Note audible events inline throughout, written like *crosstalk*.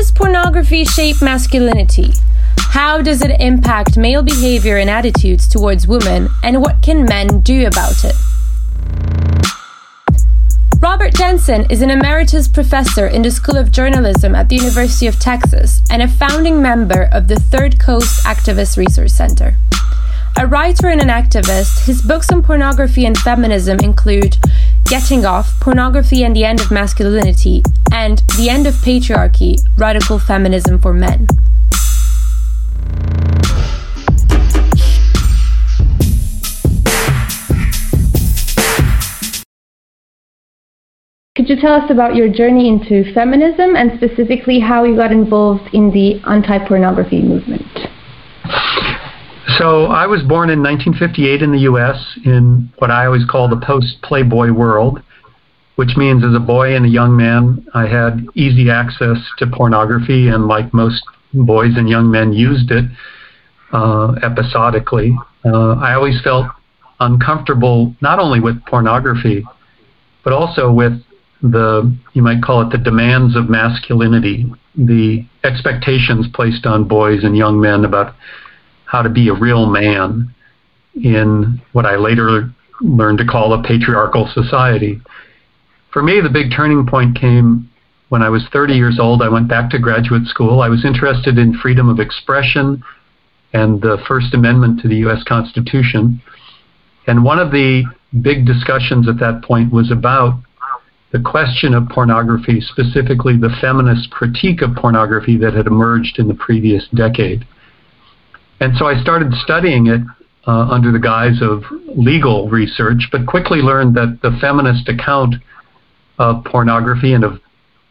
does pornography shape masculinity? How does it impact male behavior and attitudes towards women, and what can men do about it? Robert Jensen is an emeritus professor in the School of Journalism at the University of Texas and a founding member of the Third Coast Activist Resource Center. A writer and an activist, his books on pornography and feminism include Getting Off, Pornography and the End of Masculinity, and The End of Patriarchy Radical Feminism for Men. Could you tell us about your journey into feminism and specifically how you got involved in the anti pornography movement? So, I was born in 1958 in the U.S. in what I always call the post Playboy world, which means as a boy and a young man, I had easy access to pornography, and like most boys and young men, used it uh, episodically. Uh, I always felt uncomfortable not only with pornography, but also with the you might call it the demands of masculinity, the expectations placed on boys and young men about how to be a real man in what I later learned to call a patriarchal society. For me, the big turning point came when I was 30 years old. I went back to graduate school. I was interested in freedom of expression and the First Amendment to the U.S. Constitution. And one of the big discussions at that point was about the question of pornography, specifically the feminist critique of pornography that had emerged in the previous decade. And so I started studying it uh, under the guise of legal research, but quickly learned that the feminist account of pornography and of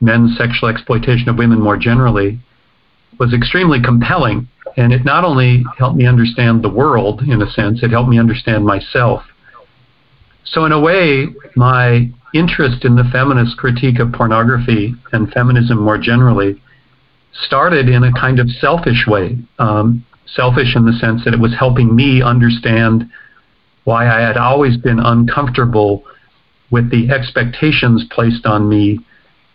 men's sexual exploitation of women more generally was extremely compelling. And it not only helped me understand the world, in a sense, it helped me understand myself. So, in a way, my interest in the feminist critique of pornography and feminism more generally started in a kind of selfish way. Um, selfish in the sense that it was helping me understand why I had always been uncomfortable with the expectations placed on me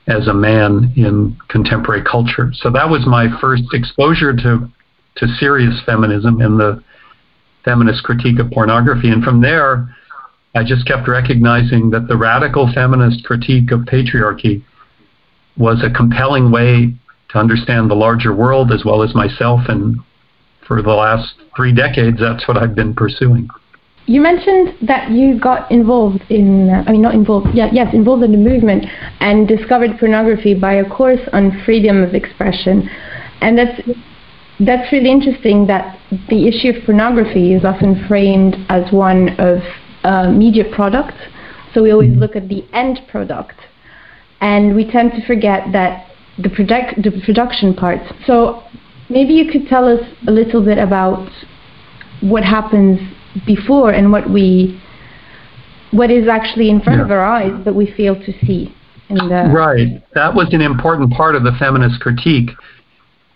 as a man in contemporary culture. So that was my first exposure to to serious feminism and the feminist critique of pornography. And from there, I just kept recognizing that the radical feminist critique of patriarchy was a compelling way to understand the larger world as well as myself. And for the last three decades, that's what I've been pursuing. You mentioned that you got involved in, uh, I mean, not involved, yeah, yes, involved in the movement and discovered pornography by a course on freedom of expression. And that's, that's really interesting that the issue of pornography is often framed as one of uh, media product. So we always look at the end product, and we tend to forget that the product the production part. So maybe you could tell us a little bit about what happens before and what we what is actually in front yeah. of our eyes that we fail to see. right. That was an important part of the feminist critique.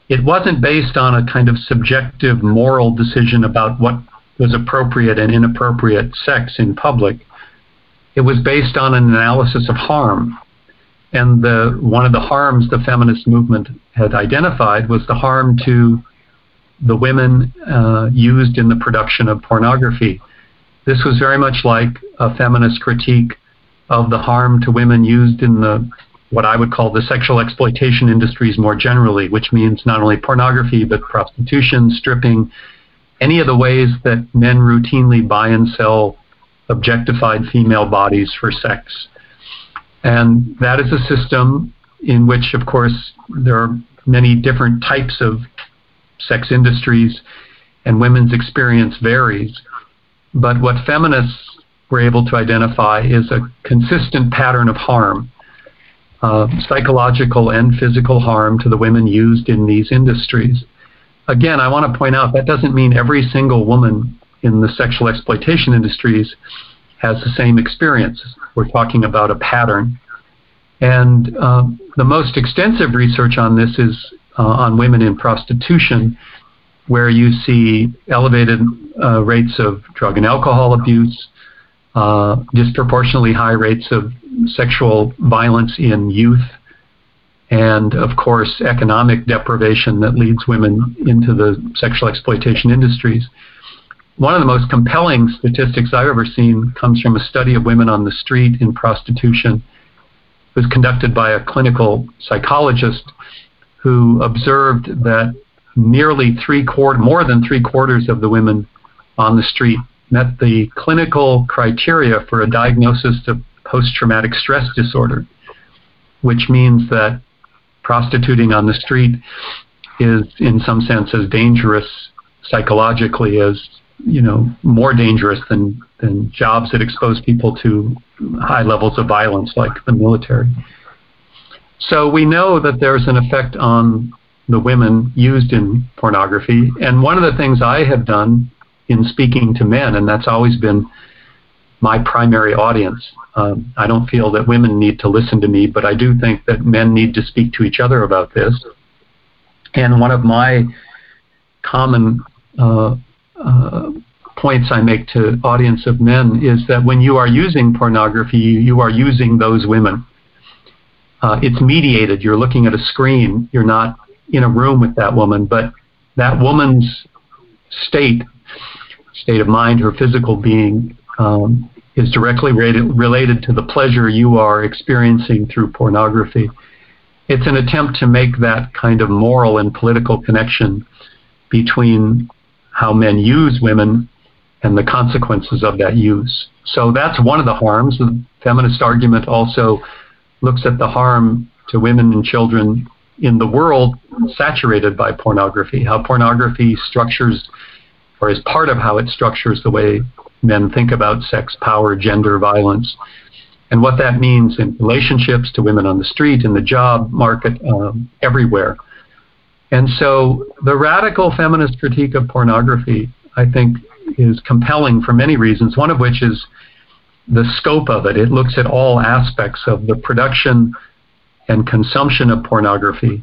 It wasn't based on a kind of subjective moral decision about what was appropriate and inappropriate sex in public. It was based on an analysis of harm. And the, one of the harms the feminist movement had identified was the harm to the women uh, used in the production of pornography. This was very much like a feminist critique of the harm to women used in the what I would call the sexual exploitation industries more generally, which means not only pornography but prostitution, stripping, any of the ways that men routinely buy and sell objectified female bodies for sex. And that is a system in which, of course, there are many different types of sex industries, and women's experience varies. But what feminists were able to identify is a consistent pattern of harm, uh, psychological and physical harm to the women used in these industries again, I want to point out that doesn't mean every single woman in the sexual exploitation industries has the same experience. We're talking about a pattern. And uh, the most extensive research on this is uh, on women in prostitution, where you see elevated uh, rates of drug and alcohol abuse, uh, disproportionately high rates of sexual violence in youth, and of course economic deprivation that leads women into the sexual exploitation industries. One of the most compelling statistics I've ever seen comes from a study of women on the street in prostitution. Was conducted by a clinical psychologist who observed that nearly three quarter, more than three quarters of the women on the street met the clinical criteria for a diagnosis of post-traumatic stress disorder, which means that prostituting on the street is in some sense as dangerous psychologically as you know more dangerous than than jobs that expose people to high levels of violence like the military. So we know that there's an effect on the women used in pornography. And one of the things I have done in speaking to men, and that's always been my primary audience. Um, I don't feel that women need to listen to me, but I do think that men need to speak to each other about this. And one of my common uh, uh, points I make to audience of men is that when you are using pornography, you are using those women. Uh, it's mediated. You're looking at a screen. You're not in a room with that woman, but that woman's state, state of mind, her physical being, um, is directly related, related to the pleasure you are experiencing through pornography. It's an attempt to make that kind of moral and political connection between how men use women and the consequences of that use. So that's one of the harms. The feminist argument also looks at the harm to women and children in the world saturated by pornography, how pornography structures or is part of how it structures the way men think about sex, power, gender, violence, and what that means in relationships to women on the street, in the job market, um, everywhere. And so the radical feminist critique of pornography, I think, is compelling for many reasons, one of which is the scope of it. It looks at all aspects of the production and consumption of pornography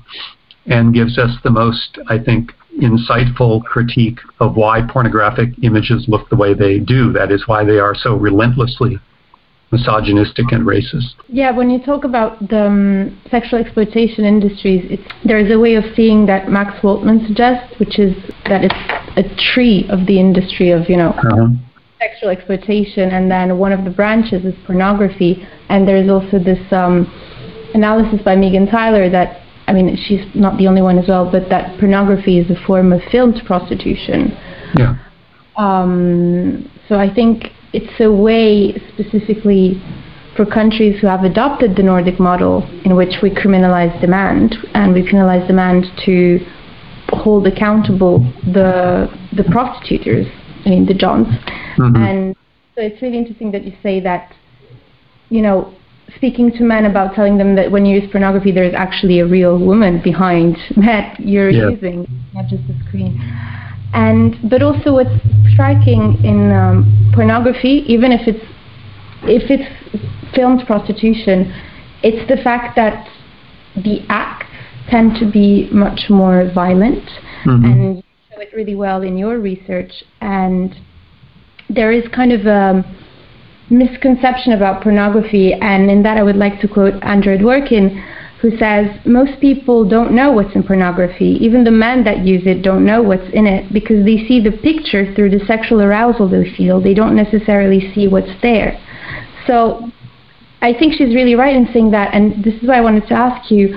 and gives us the most, I think, insightful critique of why pornographic images look the way they do. That is why they are so relentlessly misogynistic and racist. Yeah, when you talk about the um, sexual exploitation industries, there is a way of seeing that Max Waltman suggests, which is that it's a tree of the industry of, you know, uh-huh. sexual exploitation, and then one of the branches is pornography, and there's also this um, analysis by Meagan Tyler that I mean, she's not the only one as well, but that pornography is a form of filmed prostitution. Yeah. Um, so I think it's a way specifically for countries who have adopted the Nordic model in which we criminalize demand and we criminalize demand to hold accountable the the prostitutes, I mean the Johns. Mm-hmm. And so it's really interesting that you say that, you know, speaking to men about telling them that when you use pornography, there's actually a real woman behind that you're yeah. using, not just a screen. And but also what's striking in um, pornography, even if it's if it's filmed prostitution, it's the fact that the acts tend to be much more violent, mm-hmm. and you show it really well in your research. And there is kind of a misconception about pornography, and in that I would like to quote Andrea Dworkin, who says, Most people don't know what's in pornography. Even the men that use it don't know what's in it because they see the picture through the sexual arousal they feel. They don't necessarily see what's there. So I think she's really right in saying that, and this is why I wanted to ask you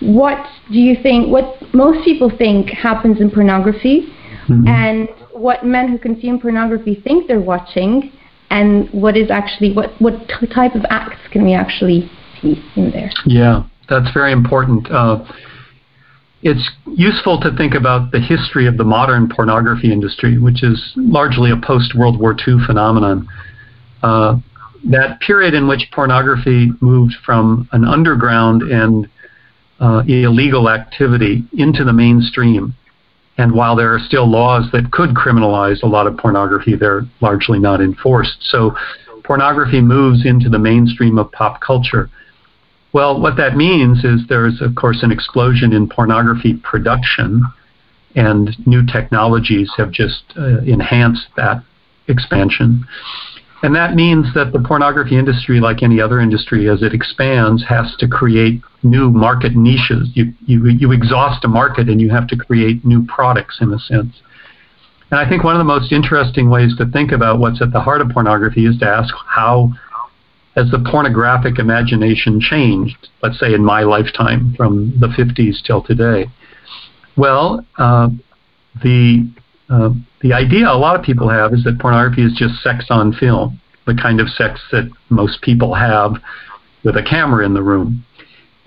what do you think, what most people think happens in pornography, mm-hmm. and what men who consume pornography think they're watching and what is actually what what type of acts can we actually see in there? Yeah, that's very important. Uh, it's useful to think about the history of the modern pornography industry, which is largely a post World War II phenomenon. Uh, that period in which pornography moved from an underground and uh, illegal activity into the mainstream and while there are still laws that could criminalize a lot of pornography, they're largely not enforced. So pornography moves into the mainstream of pop culture. Well, what that means is there's, of course, an explosion in pornography production, and new technologies have just uh, enhanced that expansion. And that means that the pornography industry, like any other industry, as it expands, has to create new market niches. You, you, you exhaust a market and you have to create new products in a sense. And I think one of the most interesting ways to think about what's at the heart of pornography is to ask how has the pornographic imagination changed, let's say in my lifetime from the 50s till today? Well, uh, the uh, the idea a lot of people have is that pornography is just sex on film, the kind of sex that most people have with a camera in the room.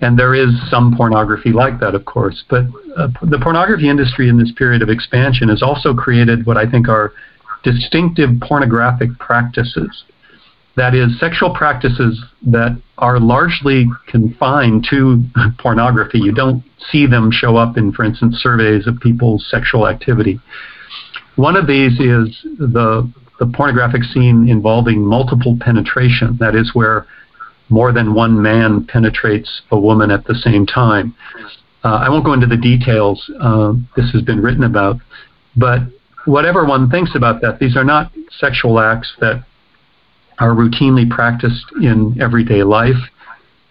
And there is some pornography like that, of course. But uh, the pornography industry in this period of expansion has also created what I think are distinctive pornographic practices. That is, sexual practices that are largely confined to *laughs* pornography. You don't see them show up in, for instance, surveys of people's sexual activity. One of these is the, the pornographic scene involving multiple penetration. That is where more than one man penetrates a woman at the same time. Uh, I won't go into the details. Uh, this has been written about. But whatever one thinks about that, these are not sexual acts that are routinely practiced in everyday life.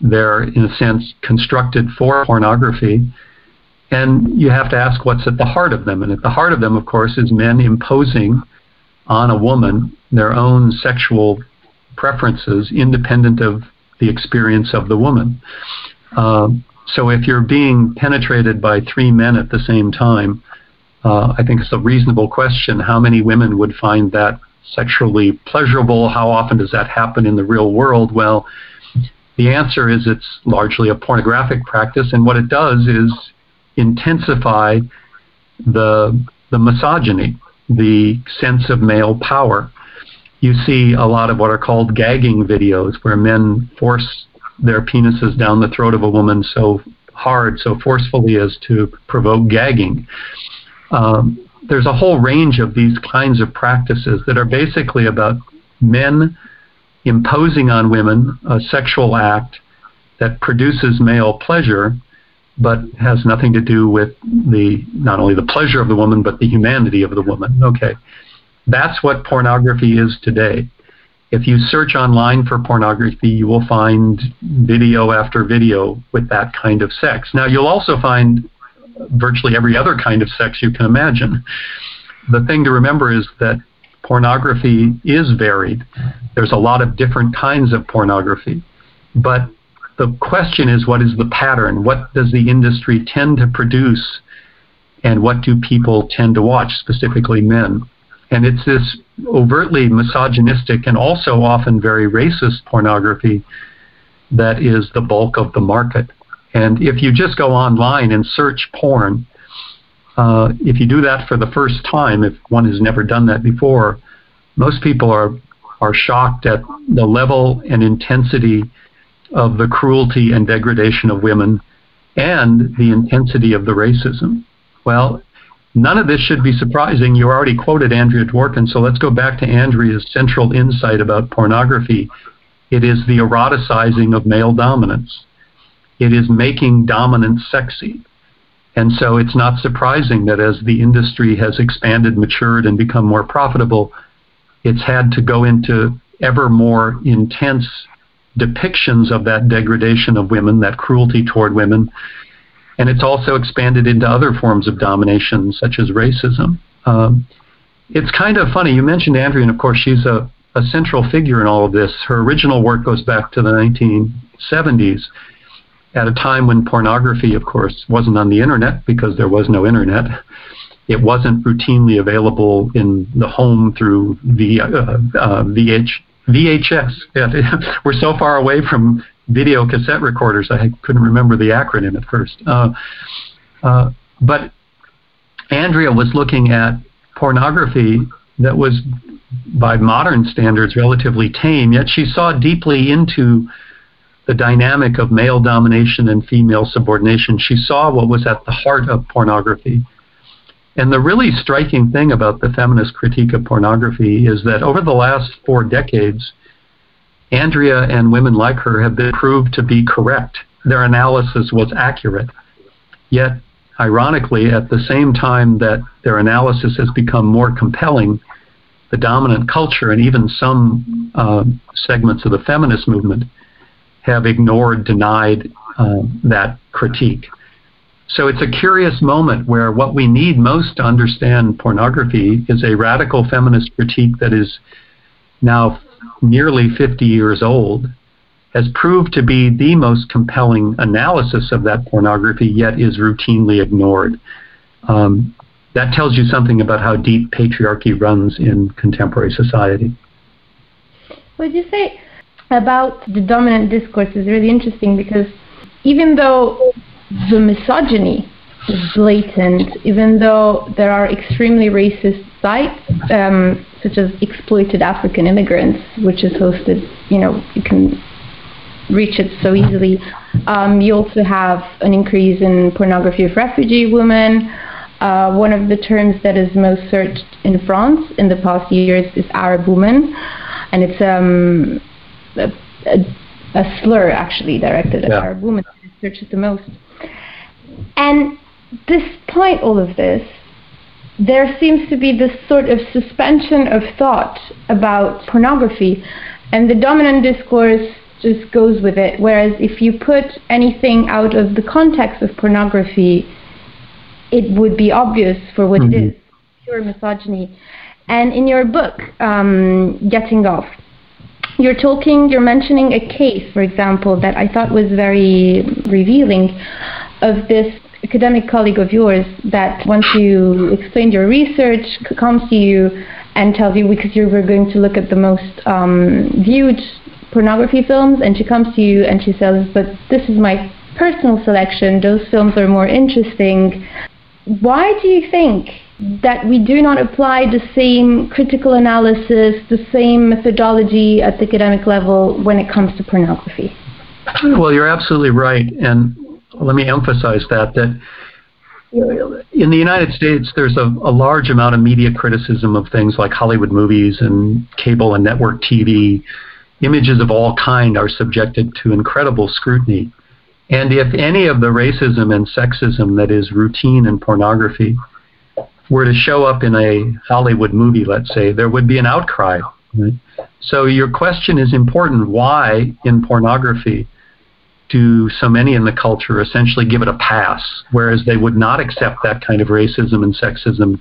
They're, in a sense, constructed for pornography. And you have to ask what's at the heart of them. And at the heart of them, of course, is men imposing on a woman their own sexual preferences independent of the experience of the woman. Um, so if you're being penetrated by three men at the same time, uh, I think it's a reasonable question how many women would find that sexually pleasurable? How often does that happen in the real world? Well, the answer is it's largely a pornographic practice, and what it does is intensify the the misogyny, the sense of male power. You see a lot of what are called gagging videos where men force their penises down the throat of a woman so hard, so forcefully as to provoke gagging. Um, there's a whole range of these kinds of practices that are basically about men imposing on women a sexual act that produces male pleasure but has nothing to do with the not only the pleasure of the woman but the humanity of the woman. Okay. That's what pornography is today. If you search online for pornography, you will find video after video with that kind of sex. Now, you'll also find virtually every other kind of sex you can imagine. The thing to remember is that pornography is varied. There's a lot of different kinds of pornography. But the question is what is the pattern? What does the industry tend to produce? And what do people tend to watch, specifically men? And it's this overtly misogynistic and also often very racist pornography that is the bulk of the market. And if you just go online and search porn, uh, if you do that for the first time, if one has never done that before, most people are are shocked at the level and intensity of the cruelty and degradation of women and the intensity of the racism. Well, none of this should be surprising. You already quoted Andrea Dworkin, so let's go back to Andrea's central insight about pornography. It is the eroticizing of male dominance. It is making dominance sexy. And so it's not surprising that as the industry has expanded, matured, and become more profitable, it's had to go into ever more intense depictions of that degradation of women, that cruelty toward women. And it's also expanded into other forms of domination, such as racism. Um, it's kind of funny. You mentioned Andrea, and of course, she's a, a central figure in all of this. Her original work goes back to the 1970s at a time when pornography, of course, wasn't on the internet because there was no internet. It wasn't routinely available in the home through the uh, uh, VH, VHS. *laughs* We're so far away from video cassette recorders, I couldn't remember the acronym at first. Uh, uh, but Andrea was looking at pornography that was, by modern standards, relatively tame, yet she saw deeply into the dynamic of male domination and female subordination. She saw what was at the heart of pornography. And the really striking thing about the feminist critique of pornography is that over the last four decades, Andrea and women like her have been proved to be correct. Their analysis was accurate. Yet, ironically, at the same time that their analysis has become more compelling, the dominant culture and even some uh, segments of the feminist movement have ignored, denied uh, that critique. So it's a curious moment where what we need most to understand pornography is a radical feminist critique that is now nearly 50 years old, has proved to be the most compelling analysis of that pornography, yet is routinely ignored. Um, that tells you something about how deep patriarchy runs in contemporary society. What you say about the dominant discourse is really interesting because even though the misogyny is blatant, even though there are extremely racist sites, um, such as exploited African immigrants, which is hosted, you know, you can reach it so easily. Um, you also have an increase in pornography of refugee women. Uh, one of the terms that is most searched in France in the past years is Arab woman, and it's um, a, a, a, slur actually directed at yeah. Arab women searched the most. And despite all of this, there seems to be this sort of suspension of thought about pornography, and the dominant discourse just goes with it. Whereas if you put anything out of the context of pornography, it would be obvious for what mm-hmm. it is pure misogyny. And in your book, um, Getting Off, you're talking, you're mentioning a case, for example, that I thought was very revealing of this academic colleague of yours that once you explained your research comes to you and tells you because you were going to look at the most um, viewed pornography films and she comes to you and she says but this is my personal selection. Those films are more interesting. Why do you think that we do not apply the same critical analysis the same methodology at the academic level when it comes to pornography well you're absolutely right and let me emphasize that that in the United States, there's a, a, large amount of media criticism of things like Hollywood movies and cable and network TV. Images of all kind are subjected to incredible scrutiny. And if any of the racism and sexism that is routine in pornography were to show up in a Hollywood movie, let's say, there would be an outcry. Right? So your question is important. Why in pornography do so many in the culture essentially give it a pass, whereas they would not accept that kind of racism and sexism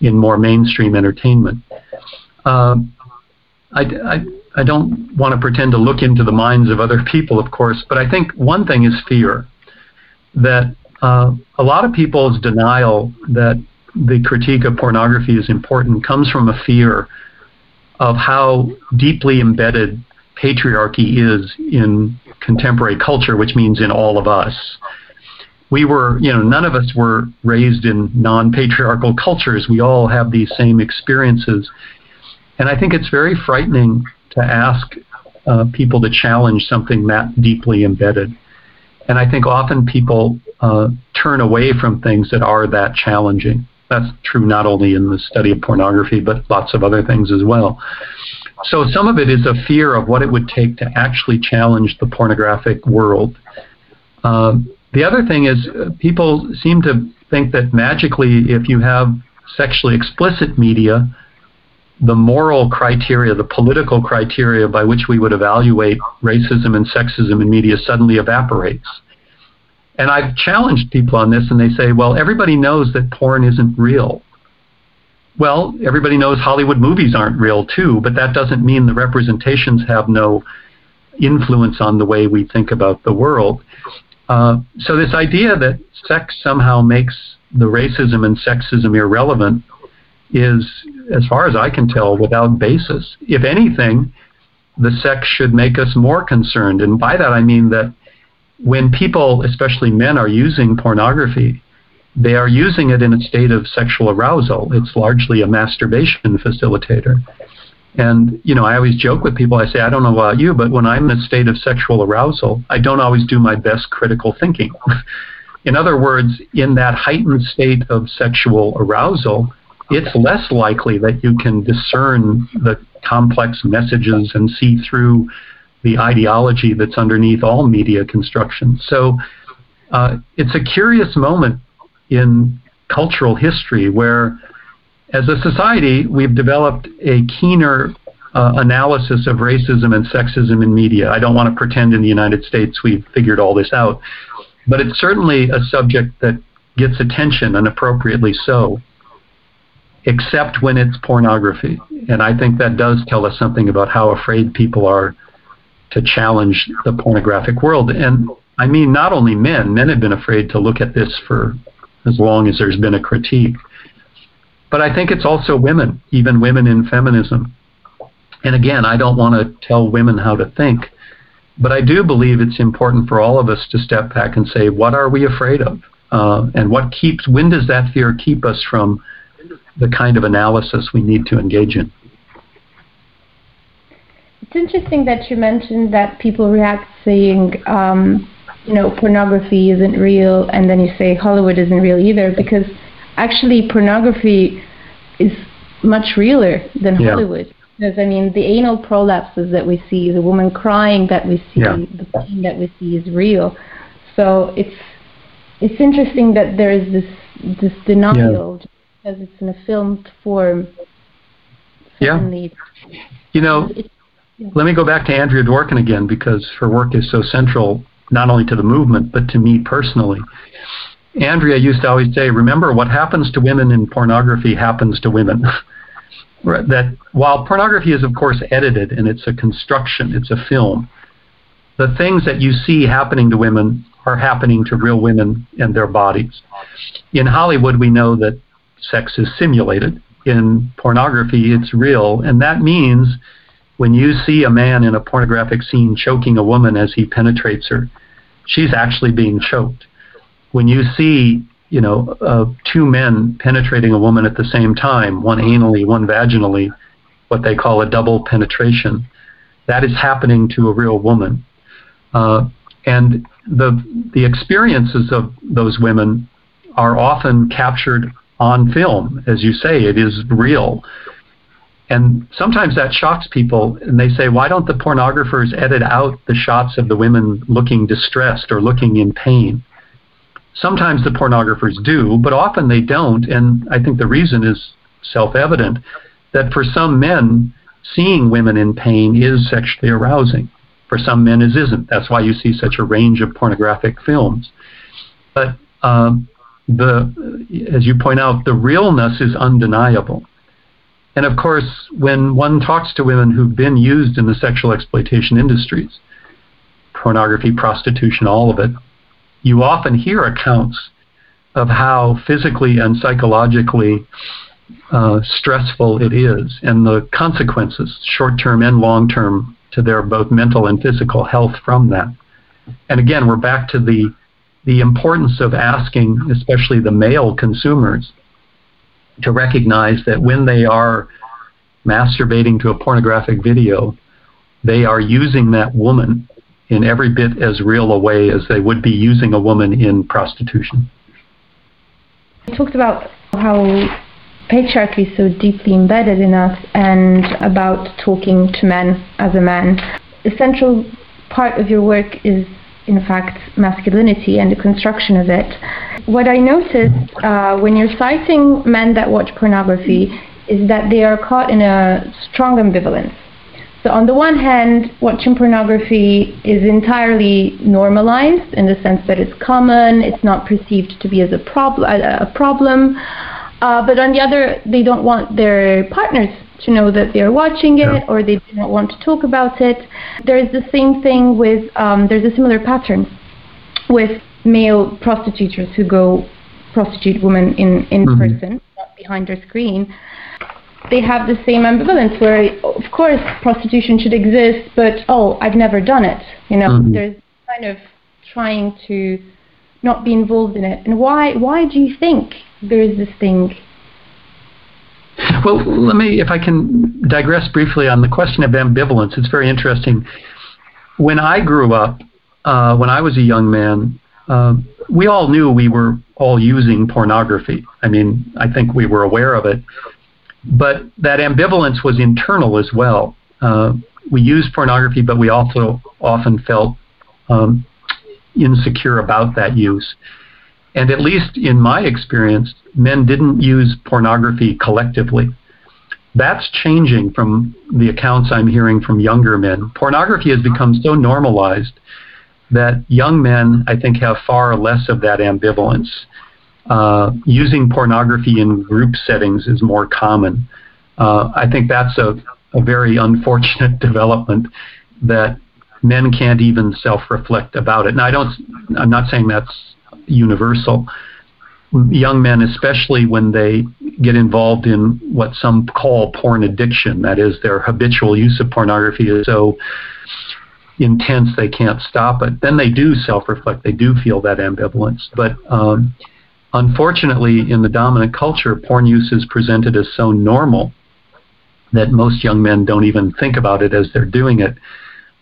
in more mainstream entertainment. Um, I, I, I don't want to pretend to look into the minds of other *laughs* people, of course, but I think one thing is fear. That uh, a lot of people's denial that the critique of pornography is important comes from a fear of how deeply embedded patriarchy is in contemporary culture, which means in all of us. We were, you know, none of us were raised in non patriarchal cultures. We all have these same experiences. And I think it's very frightening to ask uh, people to challenge something that deeply embedded. And I think often people uh, turn away from things that are that challenging. That's true not only in the study of pornography, but lots of other things as well. So some of it is a fear of what it would take to actually challenge the pornographic world. Um, the other thing is uh, people seem to think that magically, if you have sexually explicit media, the moral criteria, the political criteria by which we would evaluate racism and sexism in media suddenly evaporates. And I've challenged people on this, and they say, well, everybody knows that porn isn't real. Well, everybody knows Hollywood movies aren't real too, but that doesn't mean the representations have no influence on the way we think about the world. Uh, so this idea that sex somehow makes the racism and sexism irrelevant is, as far as I can tell, without basis. If anything, the sex should make us more concerned. And by that I mean that when people, especially men, are using pornography, they are using it in a state of sexual arousal. It's largely a masturbation facilitator. And, you know, I always joke with people, I say, I don't know about you, but when I'm in a state of sexual arousal, I don't always do my best critical thinking. *laughs* in other words, in that heightened state of sexual arousal, it's less likely that you can discern the complex messages and see through the ideology that's underneath all media construction. So uh, it's a curious moment in cultural history where as a society, we've developed a keener uh, analysis of racism and sexism in media. I don't want to pretend in the United States we've figured all this out, but it's certainly a subject that gets attention and appropriately so, except when it's pornography. And I think that does tell us something about how afraid people are to challenge the pornographic world. And I mean, not only men, men have been afraid to look at this for as long as there's been a critique. But I think it's also women, even women in feminism. And again, I don't want to tell women how to think, but I do believe it's important for all of us to step back and say, what are we afraid of? Uh, and what keeps, when does that fear keep us from the kind of analysis we need to engage in? It's interesting that you mentioned that people react saying, um, you know, pornography isn't real, and then you say Hollywood isn't real either, because actually pornography is much realer than yeah. Hollywood. Because I mean, the anal prolapses that we see, the woman crying that we see, yeah. the pain that we see is real. So it's it's interesting that there is this this denial yeah. because it's in a filmed form. Suddenly yeah. You know, yeah. Let me go back to Andrea Dworkin again because her work is so central not only to the movement but to me personally. Andrea used to always say, "Remember, what happens to women in pornography happens to women." *laughs* that while pornography is of course edited and it's a construction, it's a film, the things that you see happening to women are happening to real women and their bodies. In Hollywood, we know that sex is simulated. In pornography, it's real, and that means when you see a man in a pornographic scene choking a woman as he penetrates her, she's actually being choked. When you see you know, uh, two men penetrating a woman at the same time, one anally, one vaginally, what they call a double penetration. That is happening to a real woman. Uh, and the, the experiences of those women are often captured on film. As you say, it is real. And sometimes that shocks people, and they say, why don't the pornographers edit out the shots of the women looking distressed or looking in pain? Sometimes the pornographers do, but often they don't. And I think the reason is self evident that for some men, seeing women in pain is sexually arousing. For some men, it isn't. That's why you see such a range of pornographic films. But um, the, as you point out, the realness is undeniable. And of course, when one talks to women who've been used in the sexual exploitation industries, pornography, prostitution, all of it, you often hear accounts of how physically and psychologically uh, stressful it is and the consequences, short term and long term, to their both mental and physical health from that. And again, we're back to the the importance of asking, especially the male consumers, to recognize that when they are masturbating to a pornographic video, they are using that woman in every bit as real a way as they would be using a woman in prostitution. You talked about how patriarchy is so deeply embedded in us and about talking to men as a man. A central part of your work is, in fact, masculinity and the construction of it. What I noticed uh, when you're citing men that watch pornography is that they are caught in a strong ambivalence so on the one hand, watching pornography is entirely normalized in the sense that it's common, it's not perceived to be as a, prob- a, a problem. Uh, but on the other, they don't want their partners to know that they're watching it yeah. or they do not want to talk about it. There's the same thing with, um, there's a similar pattern with male prostitutes who go prostitute women in, in mm-hmm. person, not behind their screen they have the same ambivalence where, of course, prostitution should exist, but oh, I've never done it. You know, mm-hmm. there's kind of trying to not be involved in it. And why? Why do you think there is this thing? Well, let me, if I can digress briefly on the question of ambivalence. It's very interesting. When I grew up, uh, when I was a young man, uh, we all knew we were all using pornography. I mean, I think we were aware of it. But that ambivalence was internal as well. Uh, we used pornography, but we also often felt um, insecure about that use. And at least in my experience, men didn't use pornography collectively. That's changing from the accounts I'm hearing from younger men. Pornography has become so normalized that young men, I think, have far less of that ambivalence. Uh, using pornography in group settings is more common. Uh, I think that's a, a very unfortunate *laughs* development that men can't even self-reflect about it. And I don't. I'm not saying that's universal. Young men, especially when they get involved in what some call porn addiction, that is, their habitual use of pornography is so intense they can't stop it. Then they do self-reflect. They do feel that ambivalence. But um, unfortunately, in the dominant culture, porn use is presented as so normal that most young men don't even think about it as they're doing it.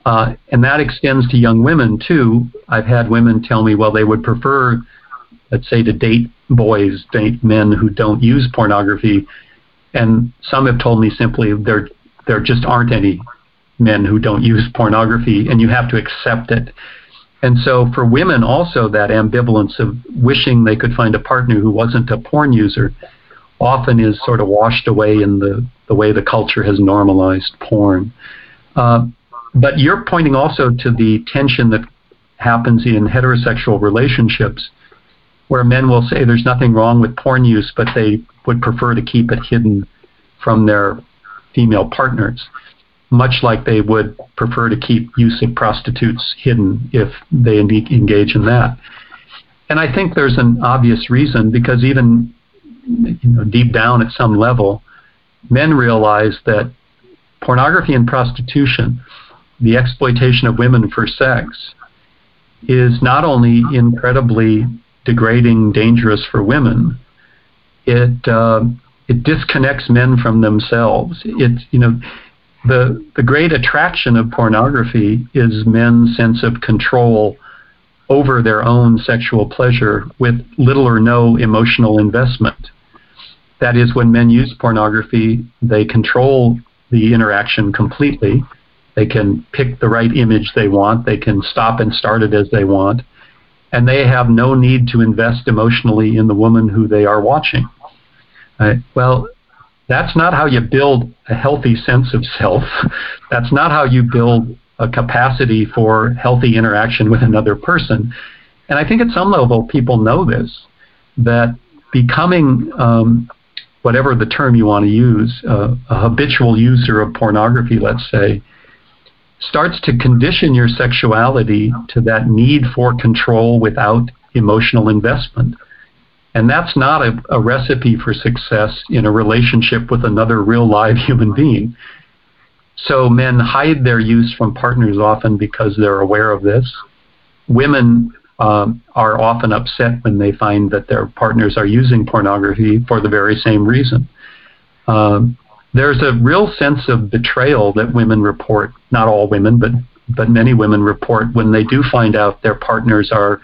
Uh, and that extends to young women too. I've had women tell me, well, they would prefer, let's say, to date boys, date men who don't use pornography. And some have told me simply there there just aren't any men who don't use pornography, and you have to accept it. And so for women also that ambivalence of wishing they could find a partner who wasn't a porn user often is sort of washed away in the, the way the culture has normalized porn. Uh, but you're pointing also to the tension that happens in heterosexual relationships where men will say there's nothing wrong with porn use, but they would prefer to keep it hidden from their female partners, much like they would prefer to keep use of prostitutes hidden if they engage in that. And I think there's an obvious reason because even you know, deep down at some level, men realize that pornography and prostitution the exploitation of women for sex is not only incredibly degrading, dangerous for women, it uh, it disconnects men from themselves. It's you know the the great attraction of pornography is men's sense of control over their own sexual pleasure with little or no emotional investment. That is, when men use pornography, they control the interaction completely they can pick the right image they want. They can stop and start it as they want. And they have no need to invest emotionally in the woman who they are watching. Right? Well, that's not how you build a healthy sense of self. *laughs* that's not how you build a capacity for healthy interaction with another person. And I think at some level people know this, that becoming um, whatever the term you want to use, uh, a habitual user of pornography, let's say, starts to condition your sexuality to that need for control without emotional investment. And that's not a, a, recipe for success in a relationship with another real live *laughs* human being. So men hide their use from partners often because they're aware of this. Women um, are often upset when they find that their partners are using pornography for the very same reason. Um, there's a real sense of betrayal that women report, not all women, but, but many women report when they do find out their partners are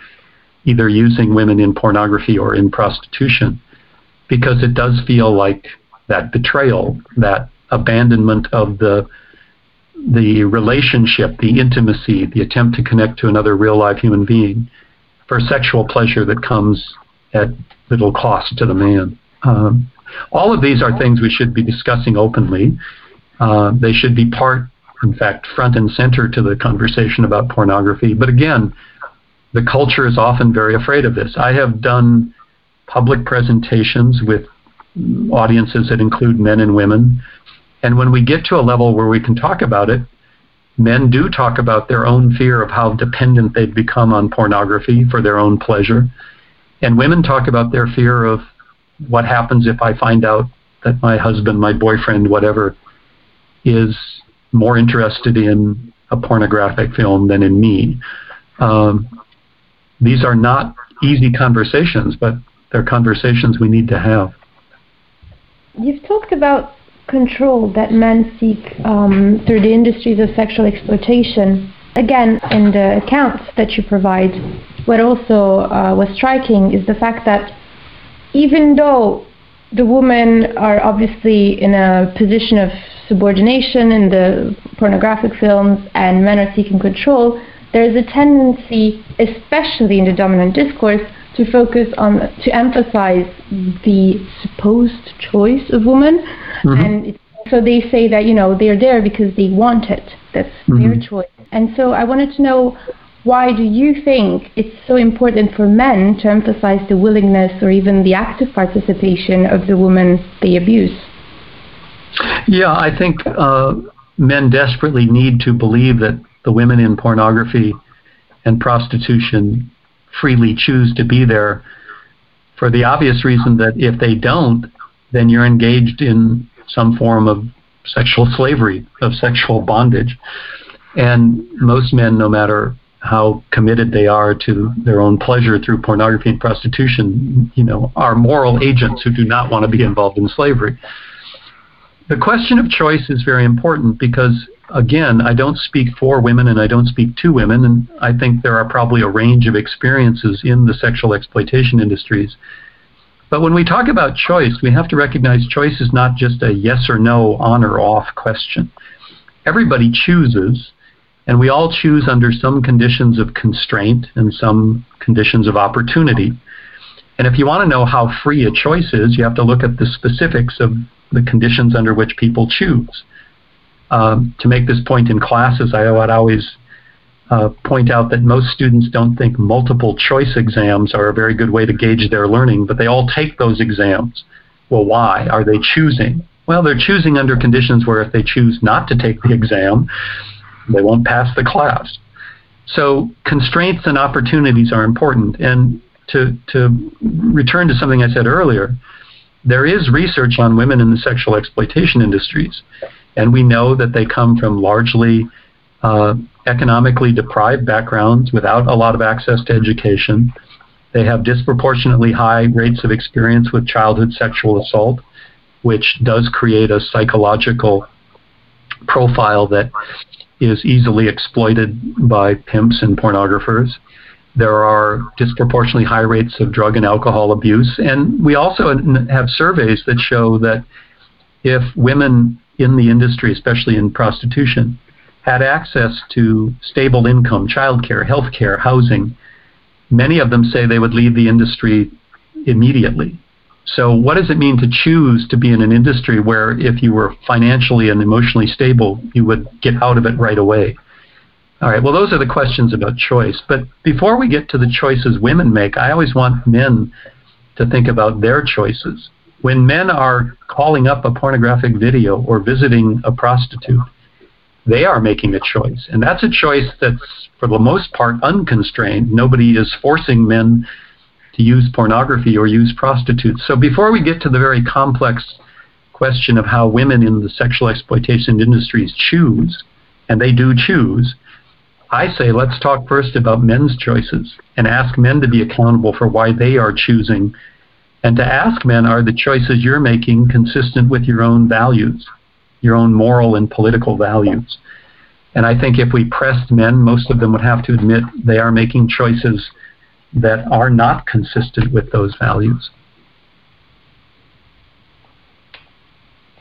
either using women in pornography or in prostitution, because it does feel like that betrayal, that abandonment of the the relationship, the intimacy, the attempt to connect to another real live human being for sexual pleasure that comes at little cost to the man. Um, all of these are things we should be discussing openly. Uh, they should be part, in fact, front and center to the conversation about pornography. But again, the culture is often very afraid of this. I have done public presentations with audiences that include men and women. And when we get to a level where we can talk about it, men do talk about their own fear of how dependent they've become on pornography for their own pleasure. And women talk about their fear of what happens if I find out that my husband, my boyfriend, whatever, is more interested in a pornographic film than in me. Um, these are not easy conversations, but they're conversations we need to have. You've talked about control that men seek um, through the industries of sexual exploitation. Again, in the accounts that you provide, what also uh, was striking is the fact that even though the women are obviously in a position of subordination in the pornographic films and men are seeking control, there is a tendency, especially in the dominant discourse, to focus on to emphasize the supposed choice of women, mm-hmm. and it, so they say that you know they're there because they want it. That's mm-hmm. their choice. And so I wanted to know why do you think it's so important for men to emphasize the willingness or even the active participation of the women they abuse? Yeah, I think uh, men desperately need to believe that the women in pornography and prostitution freely choose to be there for the obvious reason that if they don't, then you're engaged in some form of sexual slavery, of sexual bondage. And most men, no matter how committed they are to their own pleasure through pornography and prostitution, you know, are moral agents who do not want to be involved in slavery. The question of choice is very important because, again, I don't speak for women and I don't speak to women, and I think there are probably a range of experiences in the sexual exploitation industries. But when we talk about choice, we have to recognize choice is not just a yes or no, on or off question. Everybody chooses and we all choose under some conditions of constraint and some conditions of opportunity. And if you want to know how free a choice is, you have to look at the specifics of the conditions under which people choose. Um, to make this point in classes, I would always uh, point out that most students don't think multiple choice exams are a very good way to gauge their learning, but they all take those exams. Well, why? Are they choosing? Well, they're choosing under conditions where if they choose not to take the exam, they won't pass the class. So constraints and opportunities are important. And to, to return to something I said earlier, there is research on women in the sexual exploitation industries, and we know that they come from largely uh, economically deprived backgrounds without a lot of access to education. They have disproportionately high rates of experience with childhood sexual assault, which does create a psychological profile that is easily exploited by pimps and pornographers. There are disproportionately high rates of drug and alcohol abuse. And we also have surveys that show that if women in the industry, especially in prostitution, had access to stable income, childcare, health care, housing, many of them say they would leave the industry immediately. So, what does it mean to choose to be in an industry where, if you were financially and emotionally stable, you would get out of it right away? All right, well, those are the questions about choice. But before we get to the choices women make, I always want men to think about their choices. When men are calling up a pornographic video or visiting a prostitute, they are making a choice. And that's a choice that's, for the most part, unconstrained. Nobody is forcing men to use pornography or use prostitutes. So before we get to the very complex question of how women in the sexual exploitation industries choose, and they do choose, I say let's talk first about men's choices and ask men to be accountable for why they are choosing, and to ask men are the choices you're making consistent with your own values, your own moral and political values. And I think if we pressed men, most of them would have to admit they are making choices that are not consistent with those values.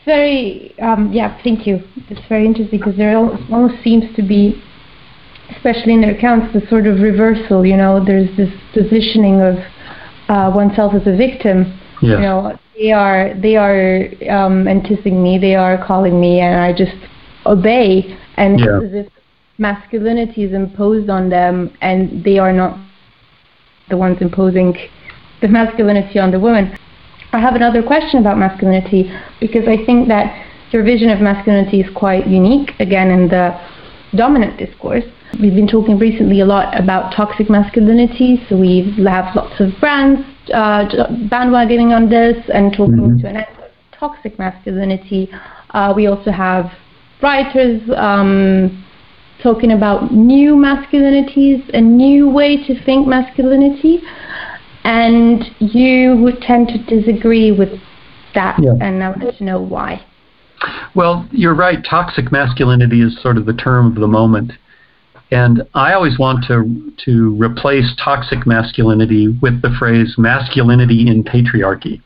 Very, um, yeah, thank you. It's very interesting because there almost seems to be, especially in their accounts, the sort of reversal. You know, there's this positioning of uh, oneself as a victim. Yes. You know, they are they are um, enticing me, they are calling me, and I just obey. And yeah. it's as if masculinity is imposed on them, and they are not the ones imposing the masculinity on the woman. I have another question about masculinity because I think that your vision of masculinity is quite unique, again, in the dominant discourse. We've been talking recently a lot about toxic masculinity, so we have lots of brands uh, bandwagoning on this and talking mm-hmm. to an end of toxic masculinity. Uh, we also have writers um, talking about new masculinities, a new way to think masculinity, and you would tend to disagree with that, yeah. and I want to know why. Well, you're right. Toxic masculinity is sort of the term of the moment. And I always want to, to replace toxic masculinity with the phrase masculinity in patriarchy.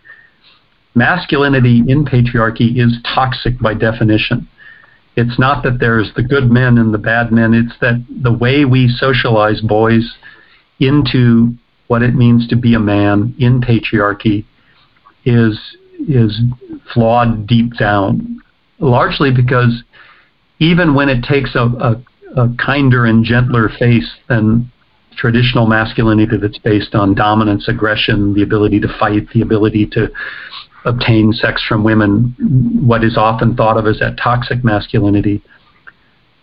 Masculinity in patriarchy is toxic by definition. It's not that there's the good men and the bad men. It's that the way we socialize boys into what it means to be a man in patriarchy is is flawed deep down, largely because even when it takes a, a, a kinder and gentler face than traditional masculinity that's based on dominance, aggression, the ability to fight, the ability to obtain sex from women, what is often thought of as that toxic masculinity.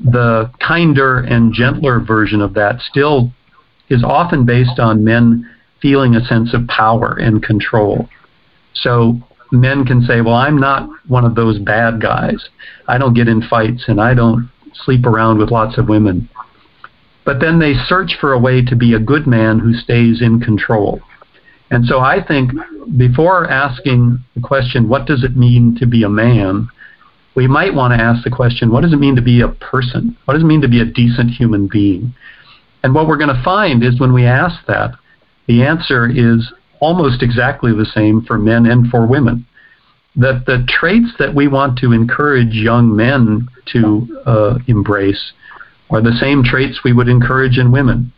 The kinder and gentler version of that still is often based on men feeling a sense of power and control. So men can say, well, I'm not one of those bad guys. I don't get in fights and I don't sleep around with lots of women. But then they search for a way to be a good man who stays in control. And so I think before asking the question, what does it mean to be a man? We might want to ask the question, what does it mean to be a person? What does it mean to be a decent human being? And what we're going to find is when we ask that, the answer is almost exactly the same for men and for women. That the traits that we want to encourage young men to uh, embrace are the same traits we would encourage in women,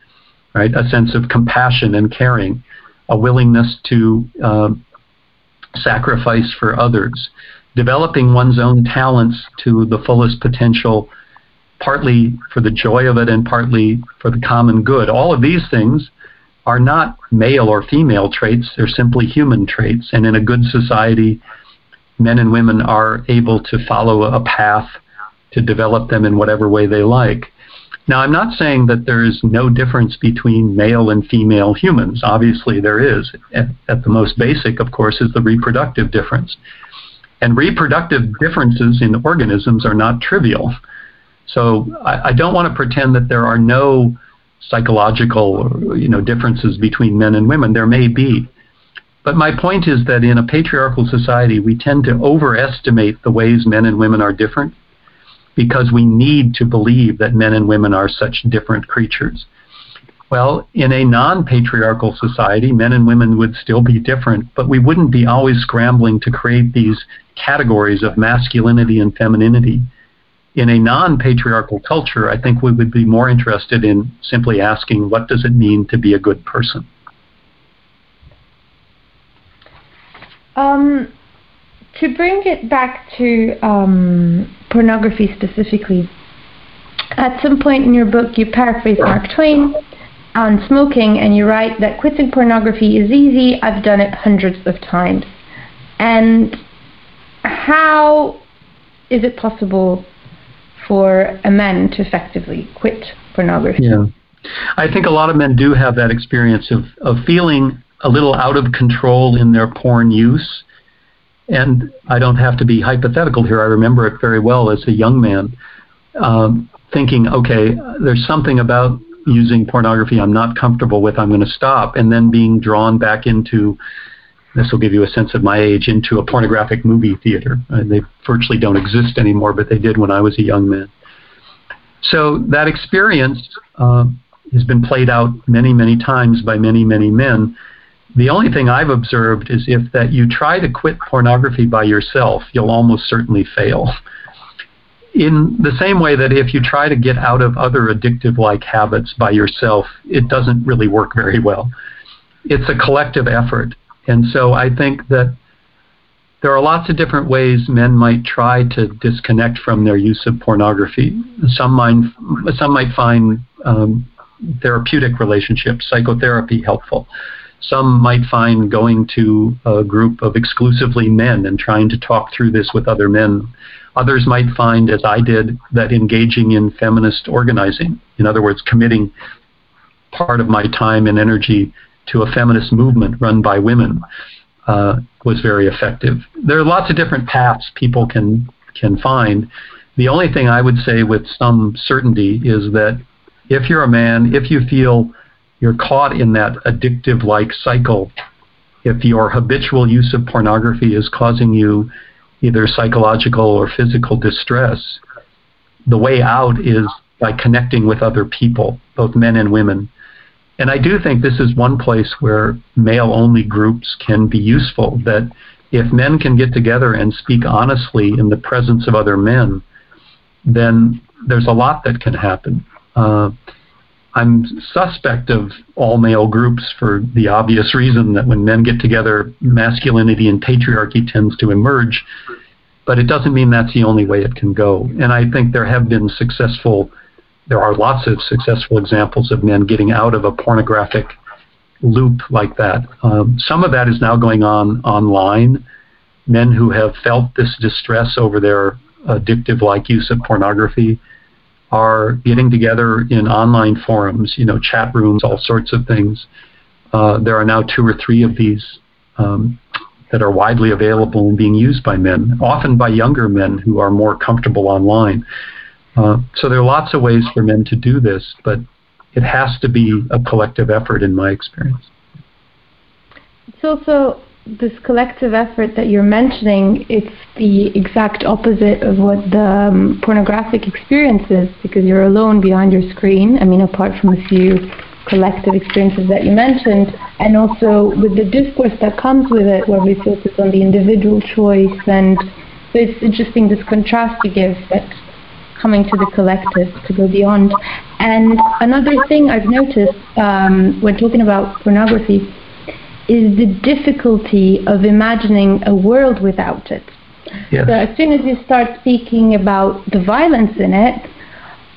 right? A sense of compassion and caring, a willingness to uh, sacrifice for others, developing one's own talents to the fullest potential, partly for the joy of it and partly for the common good. All of these things are not male or female traits, they're simply human traits. And in a good society, men and women are able to follow a path to develop them in whatever way they like. Now, I'm not saying that there is no difference between male and female humans. Obviously, there is. At, at, the most basic, of course, is the reproductive difference. And reproductive differences in organisms are not trivial. So I, I don't want to pretend that there are no psychological you know differences between men and women. There may be. But my point is that in a patriarchal society, we tend to overestimate the ways men and women are different because we need to believe that men and women are such different creatures. Well, in a non patriarchal society, men and women would still be different, but we wouldn't be always scrambling to create these categories of masculinity and femininity in a non-patriarchal culture, I think we would be more interested in simply asking, what does it mean to be a good person? Um, to bring it back to um, pornography specifically, at some point in your book, you paraphrase Mark Twain on smoking, and you write that quitting pornography is easy. I've done it hundreds of times. And how is it possible for a man to effectively quit pornography. Yeah. I think a lot of men do have that experience of, of feeling a little out of control in their porn use. And I don't have to be hypothetical here. I remember it very well as a young man, um, thinking, okay, there's something about using pornography I'm not comfortable with. I'm going to stop. And then being drawn back into this will give you a sense of my age, into a pornographic movie theater. Uh, they virtually don't exist anymore, but they did when I was a young man. So that experience uh, has been played out many, many times by many, many men. The only thing I've observed is if that you try to quit pornography by yourself, you'll almost certainly fail. In the same way that if you try to get out of other addictive like habits by yourself, it doesn't really work very well. It's a collective effort and so I think that there are lots of different ways men might try to disconnect from their use of pornography. Some might, some might find um, therapeutic relationships, psychotherapy helpful. Some might find going to a group of exclusively men and trying to talk through this with other men. Others might find, as I did, that engaging in feminist organizing, in other words, committing part of my time and energy to a feminist movement run by women uh, was very effective. There are lots of different paths people can can find. The only thing I would say with some certainty is that if you're a man, if you feel you're caught in that addictive like cycle, if your habitual use of pornography is causing you either psychological or physical distress, the way out is by connecting with other people, both men and women, and I do think this is one place where male only groups can be useful. That if men can get together and speak honestly in the presence of other men, then there's a lot that can happen. Uh, I'm suspect of all male groups for the obvious reason that when men get together, masculinity and patriarchy tends to emerge. But it doesn't mean that's the only way it can go. And I think there have been successful, there are lots of successful examples of men getting out of a pornographic loop like that. Um, some of that is now going on online. Men who have felt this distress over their addictive like use of pornography are getting together in online forums, you know, chat rooms, all sorts of things. Uh, there are now two or three of these um, that are widely available and being used by men, often by younger men who are more comfortable online. Uh, so there are lots of ways for men to do this, but it has to be a collective effort, in my experience. It's also this collective effort that you're mentioning, it's the exact opposite of what the um, pornographic experience is because you're alone behind your screen. I mean, apart from a few collective experiences that you mentioned, and also with the discourse that comes with it, where we focus on the individual choice. And so it's interesting this contrast you give that coming to the collective to go beyond. And another thing I've noticed um, when talking about pornography is the difficulty of imagining a world without it. Yes. So as soon as you start speaking about the violence in it,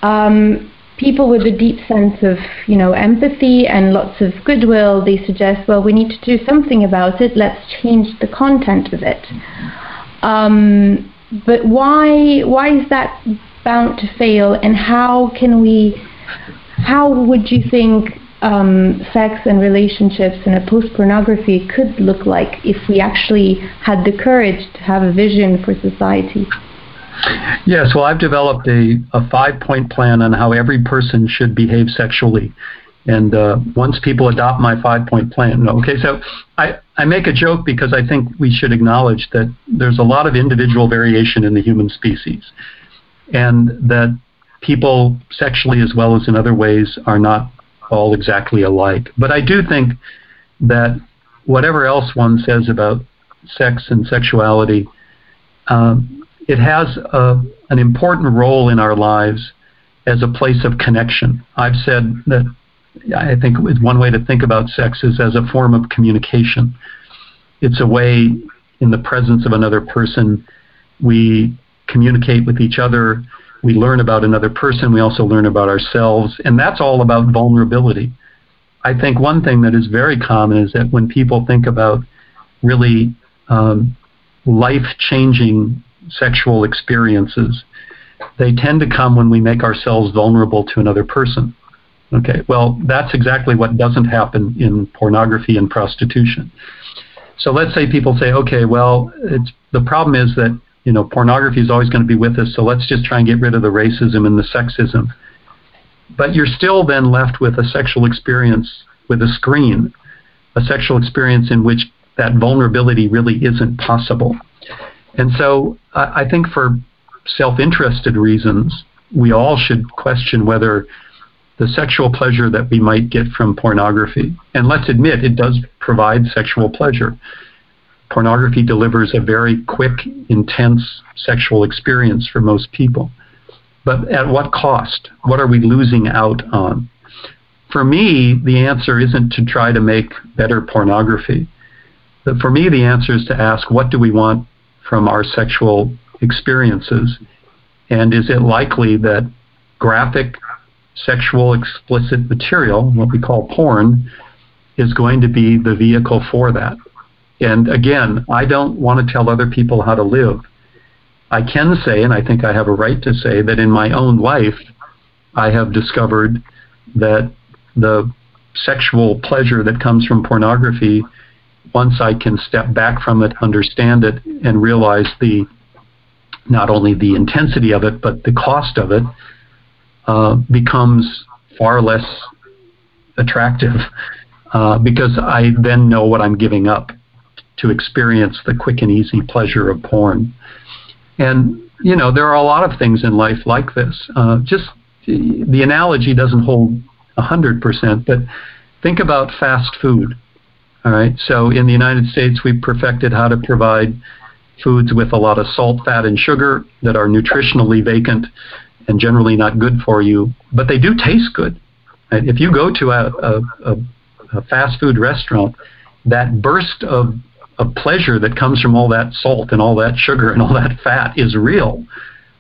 um, people with a deep sense of you know empathy and lots of goodwill, they suggest, well, we need to do something about it. Let's change the content of it. Um, but why why is that bound to fail? And how can we? How would you think um, sex and relationships in a post pornography could look like if we actually had the courage to have a vision for society. Yes, well, I've developed a, a five point plan on how every person should behave sexually. And uh, once people adopt my five point plan, okay, so I, I make a joke because I think we should acknowledge that there's a lot of individual variation in the human species. And that people, sexually as well as in other ways, are not all exactly alike. But I do think that whatever else one says about sex and sexuality, um, it has a, an important role in our lives as a place of connection. I've said that I think one way to think about sex is as a form of communication. It's a way, in the presence of another person, we communicate with each other we learn about another person, we also learn about ourselves, and that's all about vulnerability. I think one thing that is very common is that when people think about really um, life changing sexual experiences, they tend to come when we make ourselves vulnerable to another person. Okay, well, that's exactly what doesn't happen in pornography and prostitution. So let's say people say, okay, well, the problem is that you know, pornography is always going to be with us, so let's just try and get rid of the racism and the sexism. But you're still then left with a sexual experience with a screen, a sexual experience in which that vulnerability really isn't possible. And so I, I think for self interested reasons, we all should question whether the sexual pleasure that we might get from pornography, and let's admit it does provide sexual pleasure, pornography delivers a very quick, intense sexual experience for most people. But at what cost? What are we losing out on? For me, the answer isn't to try to make better pornography. But for me, the answer is to ask what do we want from our sexual experiences? And is it likely that graphic, sexual, explicit material, what we call porn, is going to be the vehicle for that? And again, I don't want to tell other people how to live. I can say, and I think I have a right to say, that in my own life, I have discovered that the sexual pleasure that comes from pornography, once I can step back from it, understand it, and realize the not only the intensity of it, but the cost of it, uh, becomes far less attractive uh, because I then know what I'm giving up to experience the quick and easy pleasure of porn. And, you know, there are a lot of things in life like this. Uh, just the analogy doesn't hold 100%, but think about fast food. All right. So in the United States, we've perfected how to provide foods with a lot of salt, fat, and sugar that are nutritionally vacant and generally not good for you, but they do taste good. If you go to a, a, a fast food restaurant, that burst of, of pleasure that comes from all that salt and all that sugar and all that fat is real.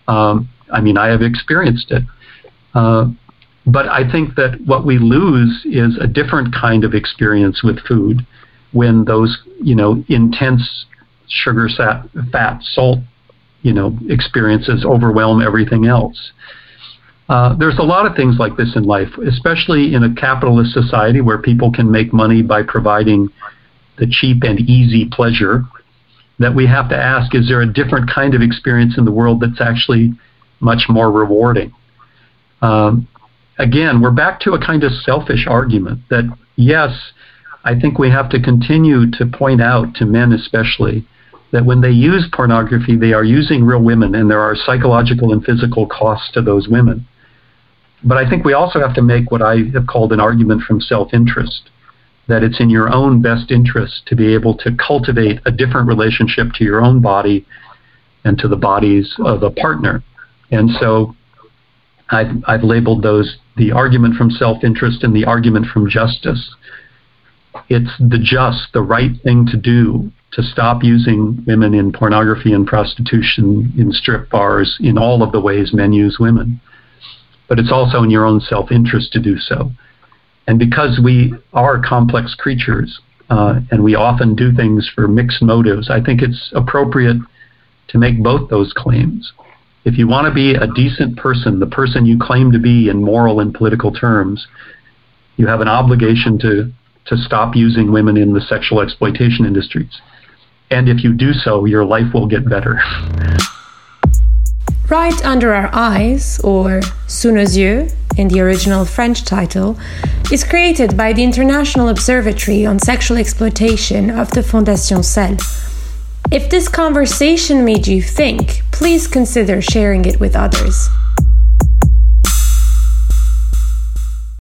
Um, I mean, I have experienced it. Uh, but I think that what we lose is a different kind of experience with food when those, you know, intense sugar, fat, salt, you know, experiences overwhelm everything else. Uh, there's a lot of things like this in life, especially in a capitalist society where people can make money by providing the cheap and easy pleasure. That we have to ask: Is there a different kind of experience in the world that's actually much more rewarding? Um, again, we're back to a kind of selfish argument that yes, I think we have to continue to point out to men, especially, that when they use pornography, they are using real women, and there are psychological and physical costs to those women. But I think we also have to make what I have called an argument from self interest that it's in your own best interest to be able to cultivate a different relationship to your own body and to the bodies of a partner. And so I've, I've labeled those the argument from self interest and the argument from justice. It's the just, the right thing to do to stop using women in pornography and prostitution, in strip bars, in all of the ways men use women but it's also in your own self interest to do so. And because we are complex creatures uh, and we often do things for mixed motives, I think it's appropriate to make both those claims. If you want to be a decent person, the person you claim to be in moral and political terms, you have an obligation to, to stop using women in the sexual exploitation industries. And if you do so, your life will get better. Right Under Our Eyes, or Sous nos yeux in the original French title, is created by the International Observatory on Sexual Exploitation of the Fondation Scelles. If this conversation made you think, please consider sharing it with others.